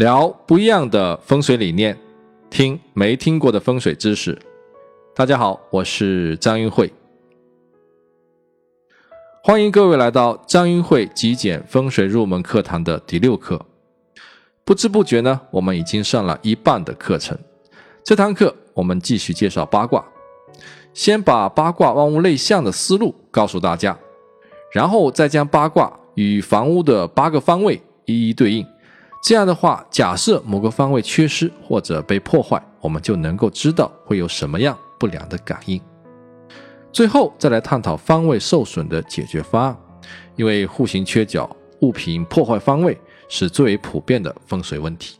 聊不一样的风水理念，听没听过的风水知识。大家好，我是张云慧，欢迎各位来到张云慧极简风水入门课堂的第六课。不知不觉呢，我们已经上了一半的课程。这堂课我们继续介绍八卦，先把八卦万物类象的思路告诉大家，然后再将八卦与房屋的八个方位一一对应。这样的话，假设某个方位缺失或者被破坏，我们就能够知道会有什么样不良的感应。最后再来探讨方位受损的解决方案，因为户型缺角、物品破坏方位是最为普遍的风水问题。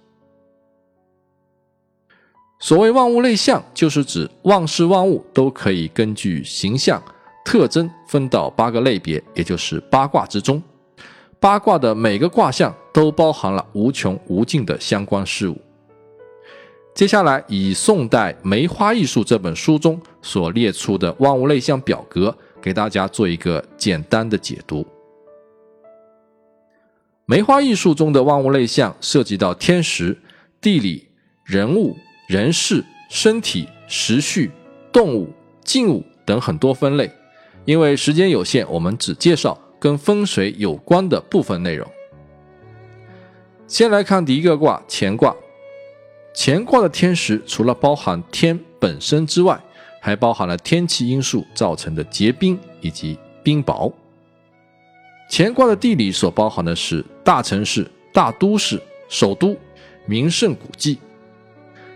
所谓万物类象，就是指万事万物都可以根据形象特征分到八个类别，也就是八卦之中。八卦的每个卦象都包含了无穷无尽的相关事物。接下来，以宋代《梅花易数》这本书中所列出的万物类象表格，给大家做一个简单的解读。梅花易数中的万物类象涉及到天时、地理、人物。人事、身体、时序、动物、静物等很多分类。因为时间有限，我们只介绍跟风水有关的部分内容。先来看第一个卦乾卦。乾卦的天时除了包含天本身之外，还包含了天气因素造成的结冰以及冰雹。乾卦的地理所包含的是大城市、大都市、首都、名胜古迹。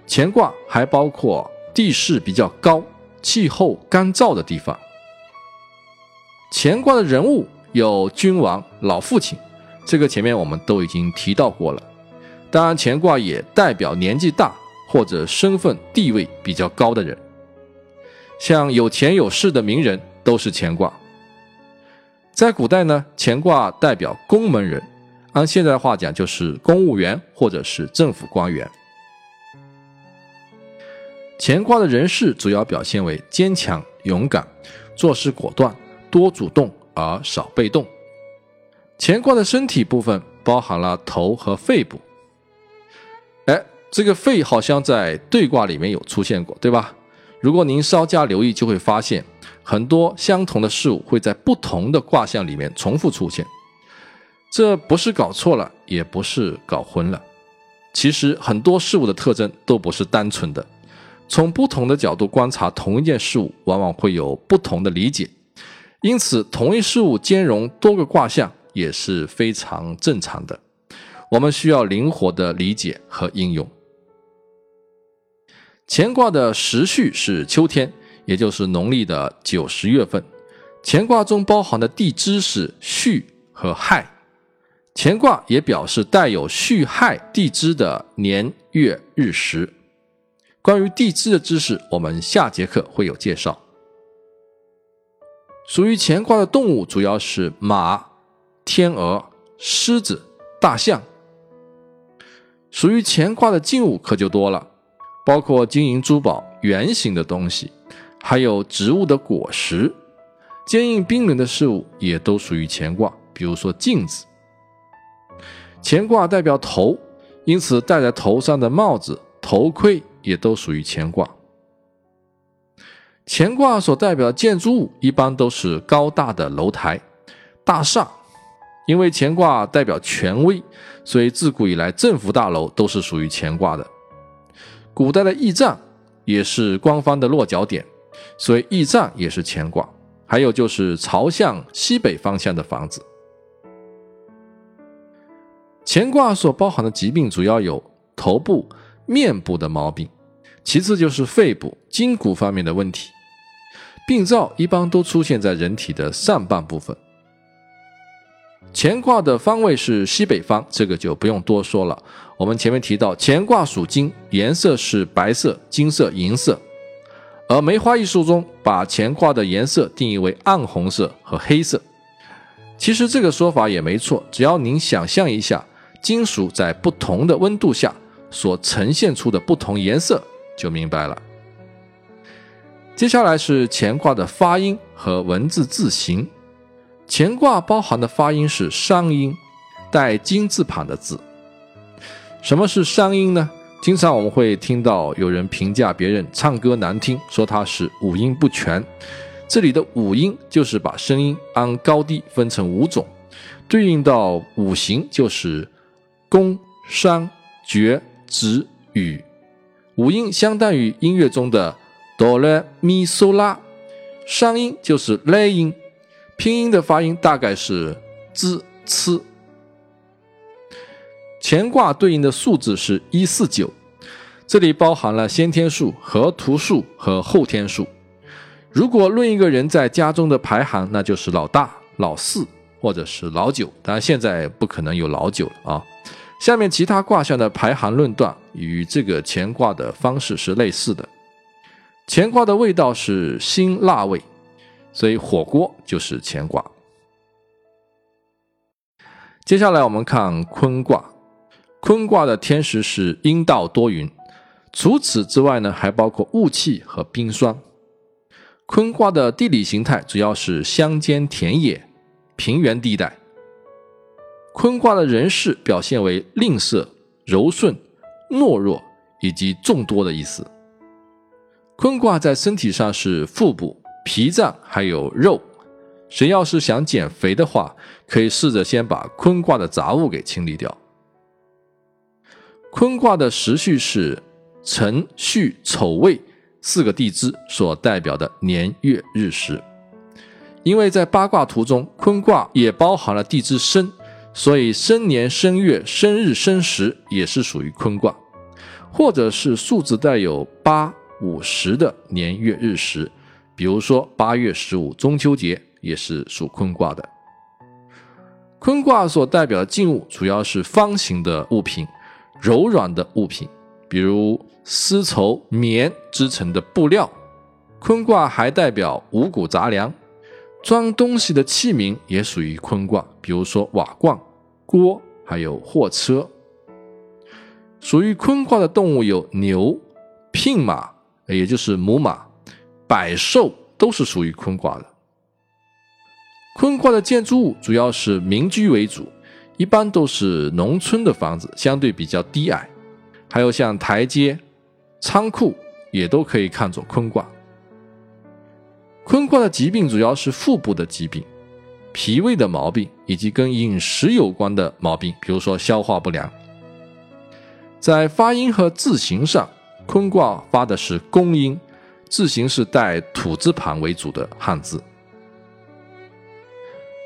乾卦还包括地势比较高、气候干燥的地方。乾卦的人物有君王、老父亲，这个前面我们都已经提到过了。当然，乾卦也代表年纪大或者身份地位比较高的人，像有钱有势的名人都是乾卦。在古代呢，乾卦代表公门人，按现在的话讲就是公务员或者是政府官员。乾卦的人事主要表现为坚强、勇敢，做事果断，多主动而少被动。乾卦的身体部分包含了头和肺部。哎，这个肺好像在对卦里面有出现过，对吧？如果您稍加留意，就会发现很多相同的事物会在不同的卦象里面重复出现。这不是搞错了，也不是搞混了。其实很多事物的特征都不是单纯的。从不同的角度观察同一件事物，往往会有不同的理解，因此同一事物兼容多个卦象也是非常正常的。我们需要灵活的理解和应用。乾卦的时序是秋天，也就是农历的九十月份。乾卦中包含的地支是戌和亥，乾卦也表示带有戌亥地支的年月日时。关于地支的知识，我们下节课会有介绍。属于乾卦的动物主要是马、天鹅、狮子、大象。属于乾卦的静物可就多了，包括金银珠宝、圆形的东西，还有植物的果实、坚硬冰冷的事物，也都属于乾卦。比如说镜子。乾卦代表头，因此戴在头上的帽子、头盔。也都属于乾卦。乾卦所代表的建筑物一般都是高大的楼台、大厦，因为乾卦代表权威，所以自古以来政府大楼都是属于乾卦的。古代的驿站也是官方的落脚点，所以驿站也是乾卦。还有就是朝向西北方向的房子。乾卦所包含的疾病主要有头部。面部的毛病，其次就是肺部、筋骨方面的问题。病灶一般都出现在人体的上半部分。乾卦的方位是西北方，这个就不用多说了。我们前面提到，乾卦属金，颜色是白色、金色、银色。而梅花易数中把乾卦的颜色定义为暗红色和黑色。其实这个说法也没错，只要您想象一下，金属在不同的温度下。所呈现出的不同颜色就明白了。接下来是乾卦的发音和文字字形。乾卦包含的发音是商音，带金字旁的字。什么是商音呢？经常我们会听到有人评价别人唱歌难听，说他是五音不全。这里的五音就是把声音按高低分成五种，对应到五行就是宫、商、角、徵、羽。五音相当于音乐中的哆来咪嗦拉，商音就是来音，拼音的发音大概是 z c。乾卦对应的数字是一四九，这里包含了先天数、和图数和后天数。如果论一个人在家中的排行，那就是老大、老四或者是老九。当然，现在不可能有老九了啊。下面其他卦象的排行论断与这个乾卦的方式是类似的。乾卦的味道是辛辣味，所以火锅就是乾卦。接下来我们看坤卦，坤卦的天时是阴道多云，除此之外呢，还包括雾气和冰霜。坤卦的地理形态主要是乡间田野、平原地带。坤卦的人事表现为吝啬、柔顺、懦弱以及众多的意思。坤卦在身体上是腹部、脾脏还有肉。谁要是想减肥的话，可以试着先把坤卦的杂物给清理掉。坤卦的时序是辰、戌、丑、未。四个地支所代表的年月日时，因为在八卦图中，坤卦也包含了地支申，所以生年、生月、生日、生时也是属于坤卦，或者是数字带有八、五、十的年月日时，比如说八月十五中秋节也是属坤卦的。坤卦所代表的静物主要是方形的物品，柔软的物品。比如丝绸、棉织成的布料，坤卦还代表五谷杂粮，装东西的器皿也属于坤卦，比如说瓦罐、锅，还有货车。属于坤卦的动物有牛、牝马，也就是母马，百兽都是属于坤卦的。坤卦的建筑物主要是民居为主，一般都是农村的房子，相对比较低矮。还有像台阶、仓库也都可以看作坤卦。坤卦的疾病主要是腹部的疾病、脾胃的毛病以及跟饮食有关的毛病，比如说消化不良。在发音和字形上，坤卦发的是公音，字形是带土字旁为主的汉字。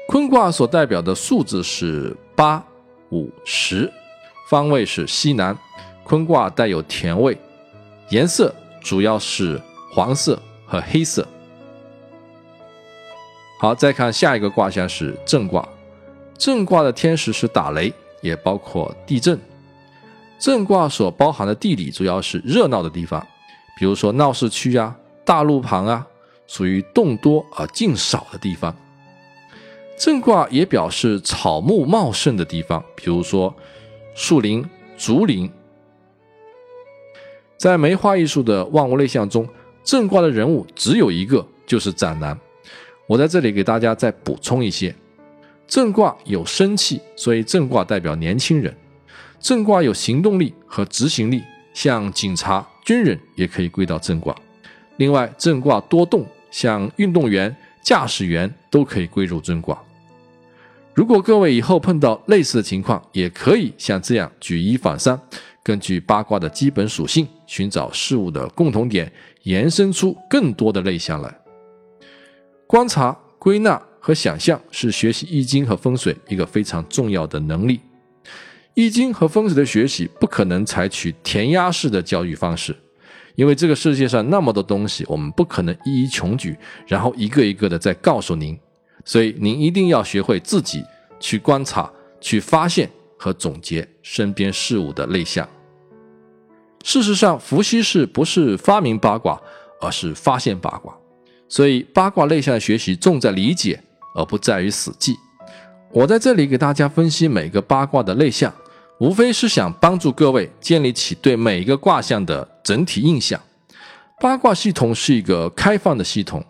坤卦所代表的数字是八、五、十，方位是西南。坤卦带有甜味，颜色主要是黄色和黑色。好，再看下一个卦象是震卦。震卦的天时是打雷，也包括地震。震卦所包含的地理主要是热闹的地方，比如说闹市区啊、大路旁啊，属于动多而静少的地方。震卦也表示草木茂盛的地方，比如说树林、竹林。在梅花艺术的万物类象中，震卦的人物只有一个，就是斩男。我在这里给大家再补充一些：震卦有生气，所以震卦代表年轻人；震卦有行动力和执行力，像警察、军人也可以归到震卦。另外，震卦多动，像运动员、驾驶员都可以归入震卦。如果各位以后碰到类似的情况，也可以像这样举一反三。根据八卦的基本属性，寻找事物的共同点，延伸出更多的类象来。观察、归纳和想象是学习易经和风水一个非常重要的能力。易经和风水的学习不可能采取填鸭式的教育方式，因为这个世界上那么多东西，我们不可能一一穷举，然后一个一个的再告诉您。所以您一定要学会自己去观察、去发现和总结身边事物的类象。事实上，伏羲氏不是发明八卦，而是发现八卦。所以，八卦类象的学习重在理解，而不在于死记。我在这里给大家分析每个八卦的类象，无非是想帮助各位建立起对每一个卦象的整体印象。八卦系统是一个开放的系统，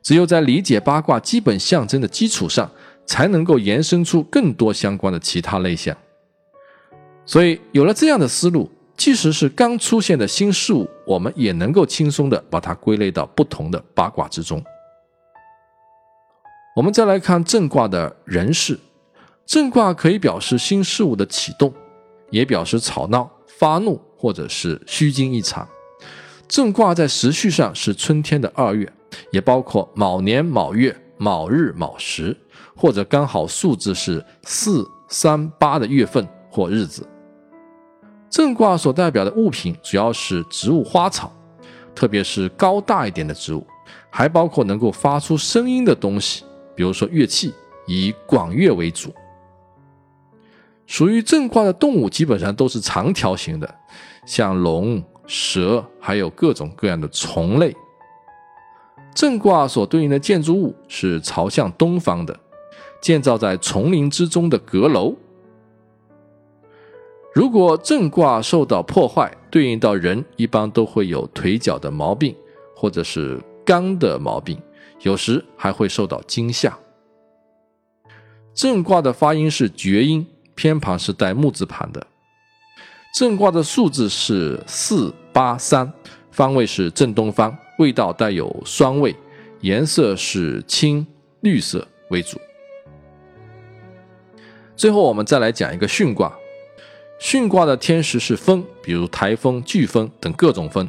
只有在理解八卦基本象征的基础上，才能够延伸出更多相关的其他类象。所以有了这样的思路，即使是刚出现的新事物，我们也能够轻松的把它归类到不同的八卦之中。我们再来看正卦的人事，正卦可以表示新事物的启动，也表示吵闹、发怒或者是虚惊一场。正卦在时序上是春天的二月，也包括卯年卯月。卯日、卯时，或者刚好数字是四、三、八的月份或日子。正卦所代表的物品主要是植物花草，特别是高大一点的植物，还包括能够发出声音的东西，比如说乐器，以广乐为主。属于正卦的动物基本上都是长条形的，像龙、蛇，还有各种各样的虫类。正卦所对应的建筑物是朝向东方的，建造在丛林之中的阁楼。如果正卦受到破坏，对应到人一般都会有腿脚的毛病，或者是肝的毛病，有时还会受到惊吓。正卦的发音是厥音，偏旁是带木字旁的。正卦的数字是四八三，方位是正东方。味道带有酸味，颜色是青绿色为主。最后，我们再来讲一个巽卦。巽卦的天时是风，比如台风、飓风等各种风。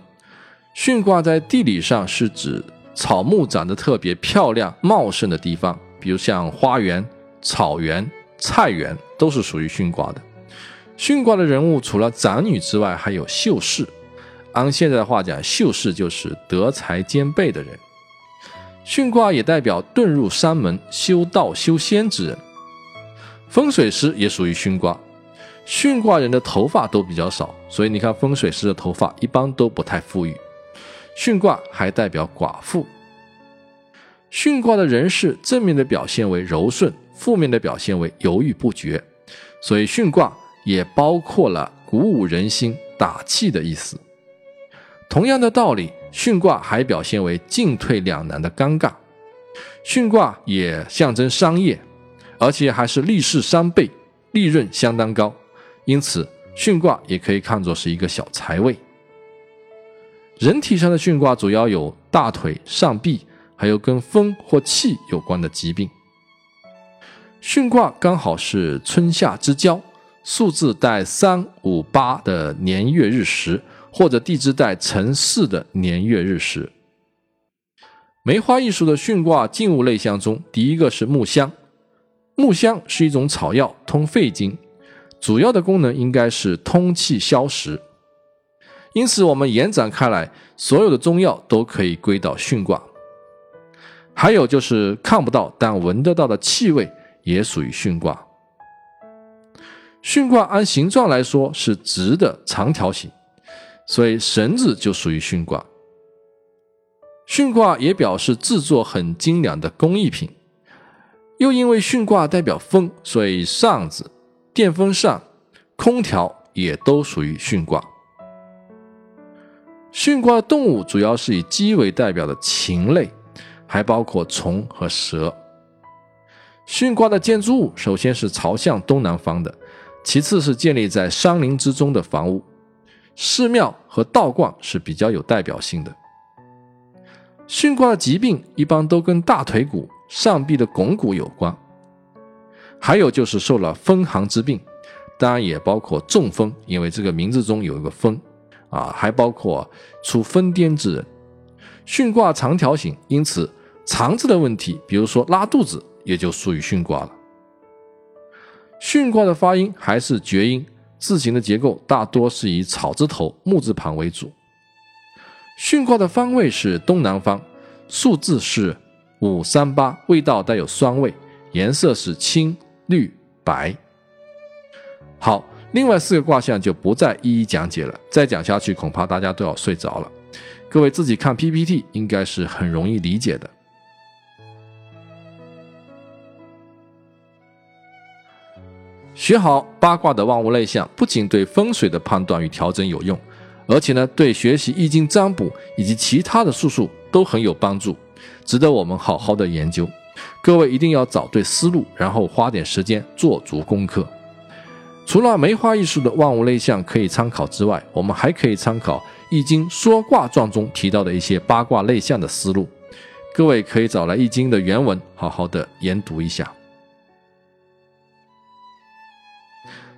巽卦在地理上是指草木长得特别漂亮、茂盛的地方，比如像花园、草原、菜园，都是属于巽卦的。巽卦的人物除了长女之外，还有秀士。按现在的话讲，秀士就是德才兼备的人。巽卦也代表遁入山门、修道修仙之人。风水师也属于巽卦。巽卦人的头发都比较少，所以你看风水师的头发一般都不太富裕。巽卦还代表寡妇。巽卦的人事正面的表现为柔顺，负面的表现为犹豫不决，所以巽卦也包括了鼓舞人心、打气的意思。同样的道理，巽卦还表现为进退两难的尴尬。巽卦也象征商业，而且还是利市三倍，利润相当高。因此，巽卦也可以看作是一个小财位。人体上的巽卦主要有大腿、上臂，还有跟风或气有关的疾病。巽卦刚好是春夏之交，数字带三五八的年月日时。或者地支带辰巳的年月日时，梅花易数的巽卦静物类象中，第一个是木香。木香是一种草药，通肺经，主要的功能应该是通气消食。因此，我们延展开来，所有的中药都可以归到巽卦。还有就是看不到但闻得到的气味，也属于巽卦。巽卦按形状来说是直的长条形。所以绳子就属于巽卦，巽卦也表示制作很精良的工艺品。又因为巽卦代表风，所以扇子、电风扇、空调也都属于巽卦。巽卦动物主要是以鸡为代表的禽类，还包括虫和蛇。巽卦的建筑物首先是朝向东南方的，其次是建立在山林之中的房屋。寺庙和道观是比较有代表性的。巽卦的疾病一般都跟大腿骨、上臂的肱骨有关，还有就是受了风寒之病，当然也包括中风，因为这个名字中有一个风啊，还包括出疯癫之人。巽卦长条形，因此肠子的问题，比如说拉肚子，也就属于巽卦了。巽卦的发音还是厥音。字形的结构大多是以草字头、木字旁为主。巽卦的方位是东南方，数字是五三八，味道带有酸味，颜色是青绿白。好，另外四个卦象就不再一一讲解了，再讲下去恐怕大家都要睡着了。各位自己看 PPT，应该是很容易理解的。学好八卦的万物类象，不仅对风水的判断与调整有用，而且呢，对学习易经占卜以及其他的术数都很有帮助，值得我们好好的研究。各位一定要找对思路，然后花点时间做足功课。除了梅花易数的万物类象可以参考之外，我们还可以参考《易经说卦传》中提到的一些八卦类象的思路。各位可以找来《易经》的原文，好好的研读一下。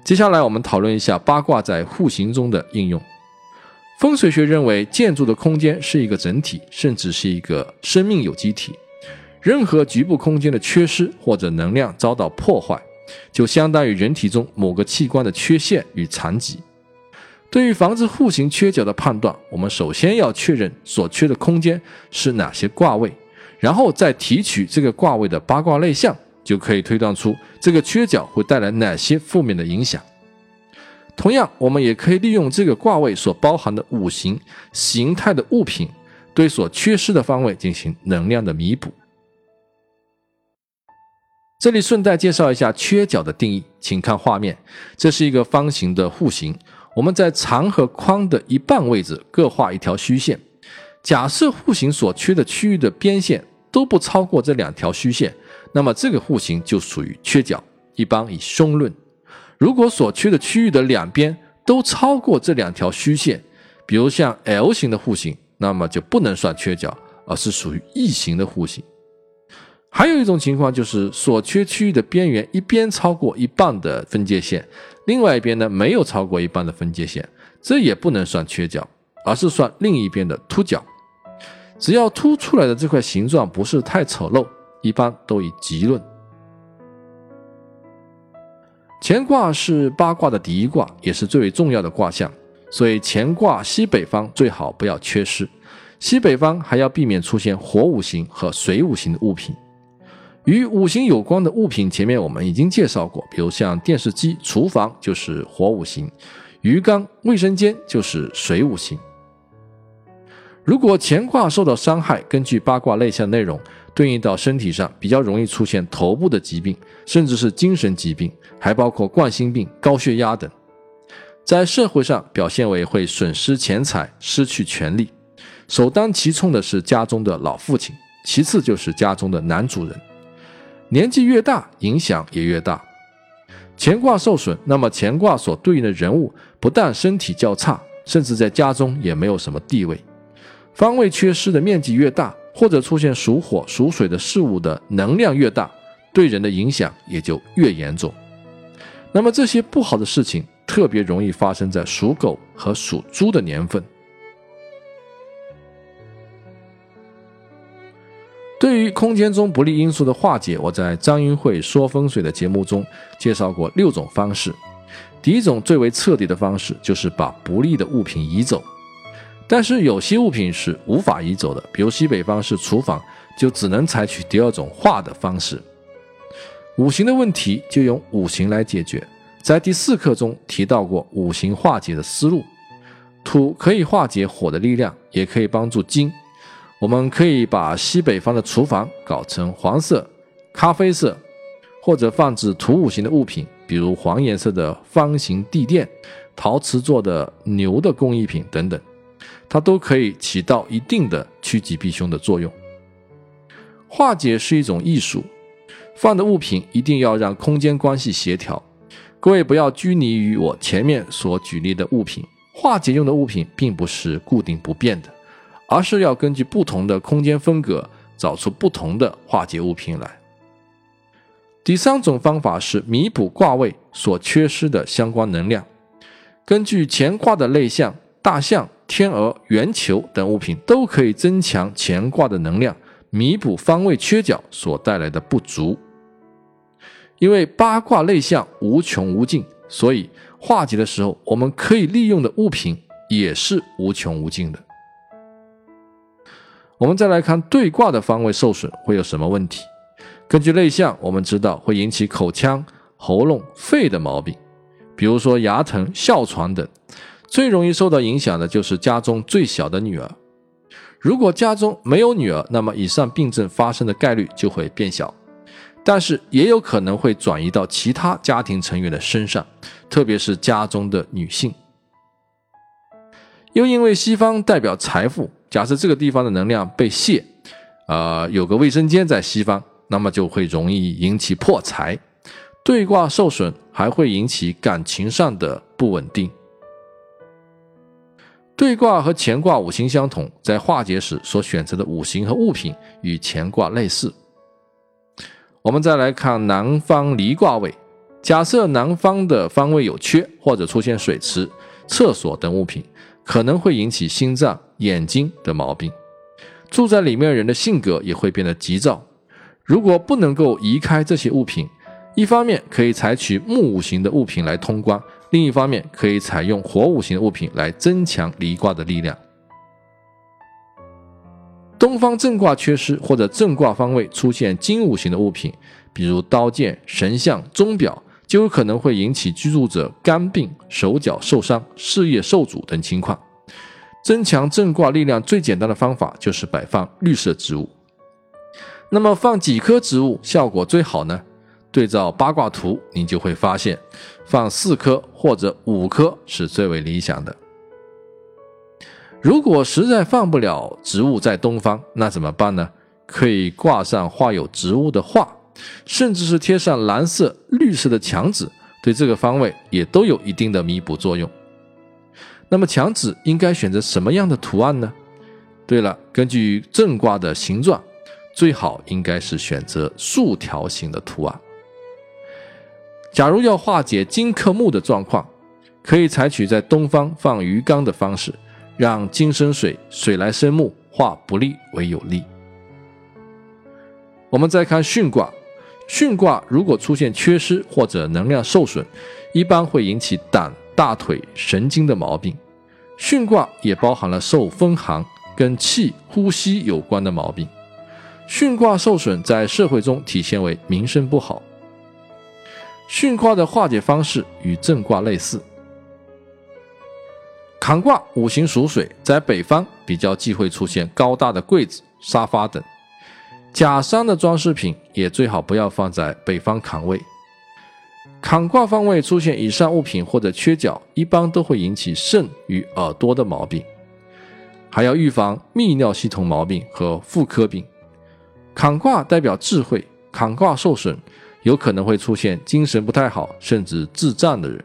接下来，我们讨论一下八卦在户型中的应用。风水学认为，建筑的空间是一个整体，甚至是一个生命有机体。任何局部空间的缺失或者能量遭到破坏，就相当于人体中某个器官的缺陷与残疾。对于防止户型缺角的判断，我们首先要确认所缺的空间是哪些卦位，然后再提取这个卦位的八卦类象，就可以推断出这个缺角会带来哪些负面的影响。同样，我们也可以利用这个卦位所包含的五行形态的物品，对所缺失的方位进行能量的弥补。这里顺带介绍一下缺角的定义，请看画面，这是一个方形的户型，我们在长和宽的一半位置各画一条虚线。假设户型所缺的区域的边线都不超过这两条虚线，那么这个户型就属于缺角，一般以凶论。如果所缺的区域的两边都超过这两条虚线，比如像 L 型的户型，那么就不能算缺角，而是属于异形的户型。还有一种情况就是所缺区域的边缘一边超过一半的分界线，另外一边呢没有超过一半的分界线，这也不能算缺角，而是算另一边的凸角。只要凸出来的这块形状不是太丑陋，一般都以吉论。乾卦是八卦的第一卦，也是最为重要的卦象，所以乾卦西北方最好不要缺失。西北方还要避免出现火五行和水五行的物品。与五行有关的物品，前面我们已经介绍过，比如像电视机、厨房就是火五行，鱼缸、卫生间就是水五行。如果乾卦受到伤害，根据八卦类象内容。对应到身体上比较容易出现头部的疾病，甚至是精神疾病，还包括冠心病、高血压等。在社会上表现为会损失钱财、失去权利。首当其冲的是家中的老父亲，其次就是家中的男主人。年纪越大，影响也越大。乾卦受损，那么乾卦所对应的人物不但身体较差，甚至在家中也没有什么地位。方位缺失的面积越大。或者出现属火、属水的事物的能量越大，对人的影响也就越严重。那么这些不好的事情特别容易发生在属狗和属猪的年份。对于空间中不利因素的化解，我在张云慧说风水的节目中介绍过六种方式。第一种最为彻底的方式就是把不利的物品移走。但是有些物品是无法移走的，比如西北方是厨房，就只能采取第二种化的方式。五行的问题就用五行来解决，在第四课中提到过五行化解的思路。土可以化解火的力量，也可以帮助金。我们可以把西北方的厨房搞成黄色、咖啡色，或者放置土五行的物品，比如黄颜色的方形地垫、陶瓷做的牛的工艺品等等。它都可以起到一定的趋吉避凶的作用。化解是一种艺术，放的物品一定要让空间关系协调。各位不要拘泥于我前面所举例的物品，化解用的物品并不是固定不变的，而是要根据不同的空间风格，找出不同的化解物品来。第三种方法是弥补卦位所缺失的相关能量，根据乾卦的类象，大象。天鹅、圆球等物品都可以增强乾卦的能量，弥补方位缺角所带来的不足。因为八卦内象无穷无尽，所以化解的时候，我们可以利用的物品也是无穷无尽的。我们再来看对卦的方位受损会有什么问题？根据内象，我们知道会引起口腔、喉咙、肺的毛病，比如说牙疼、哮喘等。最容易受到影响的就是家中最小的女儿。如果家中没有女儿，那么以上病症发生的概率就会变小，但是也有可能会转移到其他家庭成员的身上，特别是家中的女性。又因为西方代表财富，假设这个地方的能量被泄，呃，有个卫生间在西方，那么就会容易引起破财。对卦受损，还会引起感情上的不稳定。对卦和乾卦五行相同，在化解时所选择的五行和物品与乾卦类似。我们再来看南方离卦位，假设南方的方位有缺或者出现水池、厕所等物品，可能会引起心脏、眼睛的毛病。住在里面人的性格也会变得急躁。如果不能够移开这些物品，一方面可以采取木五行的物品来通关。另一方面，可以采用火五行的物品来增强离卦的力量。东方正卦缺失或者正卦方位出现金五行的物品，比如刀剑、神像、钟表，就有可能会引起居住者肝病、手脚受伤、事业受阻等情况。增强正卦力量最简单的方法就是摆放绿色植物。那么放几棵植物效果最好呢？对照八卦图，你就会发现，放四颗或者五颗是最为理想的。如果实在放不了植物在东方，那怎么办呢？可以挂上画有植物的画，甚至是贴上蓝色、绿色的墙纸，对这个方位也都有一定的弥补作用。那么墙纸应该选择什么样的图案呢？对了，根据正卦的形状，最好应该是选择竖条形的图案。假如要化解金克木的状况，可以采取在东方放鱼缸的方式，让金生水，水来生木，化不利为有利。我们再看巽卦，巽卦如果出现缺失或者能量受损，一般会引起胆、大腿、神经的毛病。巽卦也包含了受风寒、跟气、呼吸有关的毛病。巽卦受损，在社会中体现为名声不好。巽卦的化解方式与正卦类似。坎卦五行属水，在北方比较忌讳出现高大的柜子、沙发等。假山的装饰品也最好不要放在北方坎位。坎卦方位出现以上物品或者缺角，一般都会引起肾与耳朵的毛病，还要预防泌尿系统毛病和妇科病。坎卦代表智慧，坎卦受损。有可能会出现精神不太好，甚至智障的人。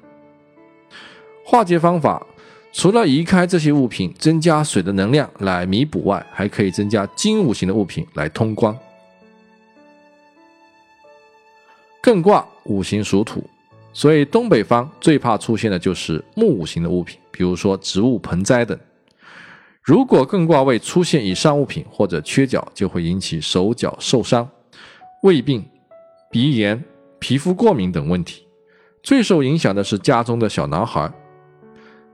化解方法除了移开这些物品，增加水的能量来弥补外，还可以增加金五行的物品来通关。艮卦五行属土，所以东北方最怕出现的就是木五行的物品，比如说植物、盆栽等。如果艮卦位出现以上物品或者缺角，就会引起手脚受伤、胃病。鼻炎、皮肤过敏等问题，最受影响的是家中的小男孩。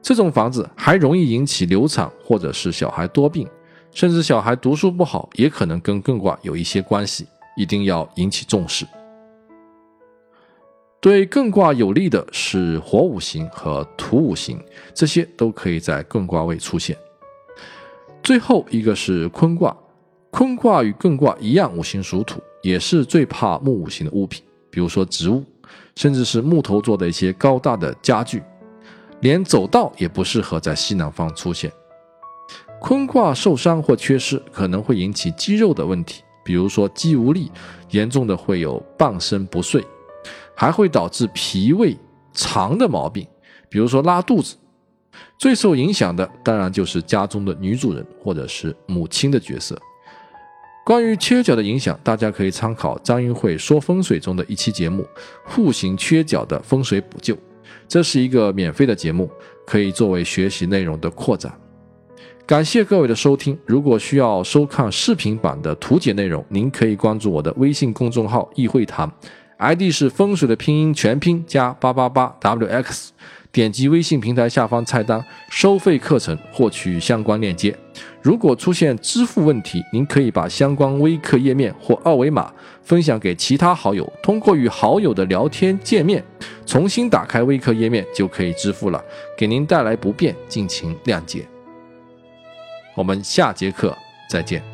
这种房子还容易引起流产，或者是小孩多病，甚至小孩读书不好，也可能跟艮卦有一些关系，一定要引起重视。对艮卦有利的是火五行和土五行，这些都可以在艮卦位出现。最后一个是坤卦，坤卦与艮卦一样，五行属土。也是最怕木五行的物品，比如说植物，甚至是木头做的一些高大的家具，连走道也不适合在西南方出现。坤卦受伤或缺失，可能会引起肌肉的问题，比如说肌无力，严重的会有半身不遂，还会导致脾胃肠的毛病，比如说拉肚子。最受影响的当然就是家中的女主人或者是母亲的角色。关于缺角的影响，大家可以参考张云慧说风水中的一期节目《户型缺角的风水补救》，这是一个免费的节目，可以作为学习内容的扩展。感谢各位的收听。如果需要收看视频版的图解内容，您可以关注我的微信公众号“易会谈 ”，ID 是风水的拼音全拼加八八八 wx。点击微信平台下方菜单“收费课程”获取相关链接。如果出现支付问题，您可以把相关微课页面或二维码分享给其他好友，通过与好友的聊天界面重新打开微课页面就可以支付了。给您带来不便，敬请谅解。我们下节课再见。